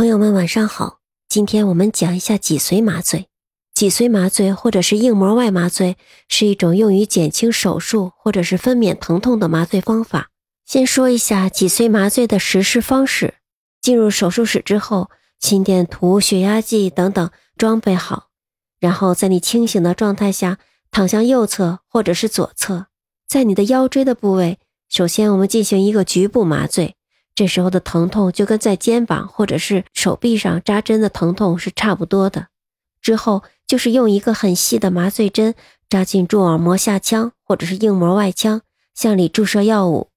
朋友们晚上好，今天我们讲一下脊髓麻醉。脊髓麻醉或者是硬膜外麻醉是一种用于减轻手术或者是分娩疼痛的麻醉方法。先说一下脊髓麻醉的实施方式：进入手术室之后，心电图、血压计等等装备好，然后在你清醒的状态下躺向右侧或者是左侧，在你的腰椎的部位，首先我们进行一个局部麻醉。这时候的疼痛就跟在肩膀或者是手臂上扎针的疼痛是差不多的。之后就是用一个很细的麻醉针扎进蛛网膜下腔或者是硬膜外腔，向里注射药物。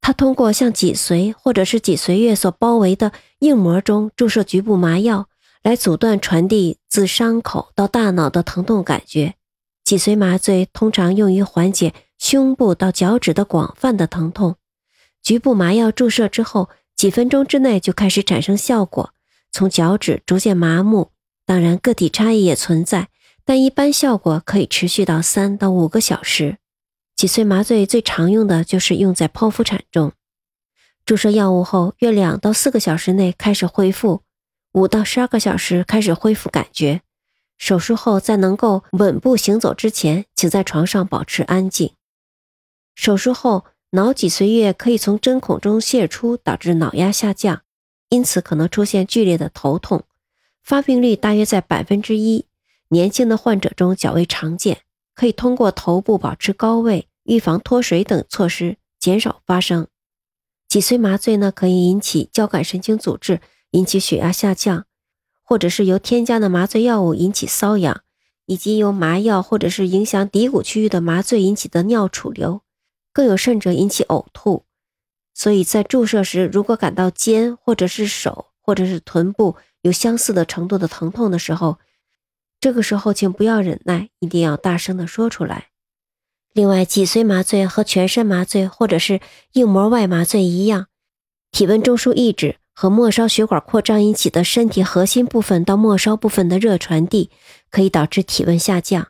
它通过向脊髓或者是脊髓叶所包围的硬膜中注射局部麻药，来阻断传递自伤口到大脑的疼痛感觉。脊髓麻醉通常用于缓解胸部到脚趾的广泛的疼痛。局部麻药注射之后，几分钟之内就开始产生效果，从脚趾逐渐麻木。当然，个体差异也存在，但一般效果可以持续到三到五个小时。脊髓麻醉最常用的就是用在剖腹产中。注射药物后，约两到四个小时内开始恢复，五到十二个小时开始恢复感觉。手术后，在能够稳步行走之前，请在床上保持安静。手术后。脑脊髓液可以从针孔中泄出，导致脑压下降，因此可能出现剧烈的头痛，发病率大约在百分之一，年轻的患者中较为常见。可以通过头部保持高位、预防脱水等措施减少发生。脊髓麻醉呢，可以引起交感神经阻滞，引起血压下降，或者是由添加的麻醉药物引起瘙痒，以及由麻药或者是影响骶骨区域的麻醉引起的尿储留。更有甚者引起呕吐，所以在注射时，如果感到肩或者是手或者是臀部有相似的程度的疼痛的时候，这个时候请不要忍耐，一定要大声的说出来。另外，脊髓麻醉和全身麻醉或者是硬膜外麻醉一样，体温中枢抑制和末梢血管扩张引起的身体核心部分到末梢部分的热传递，可以导致体温下降。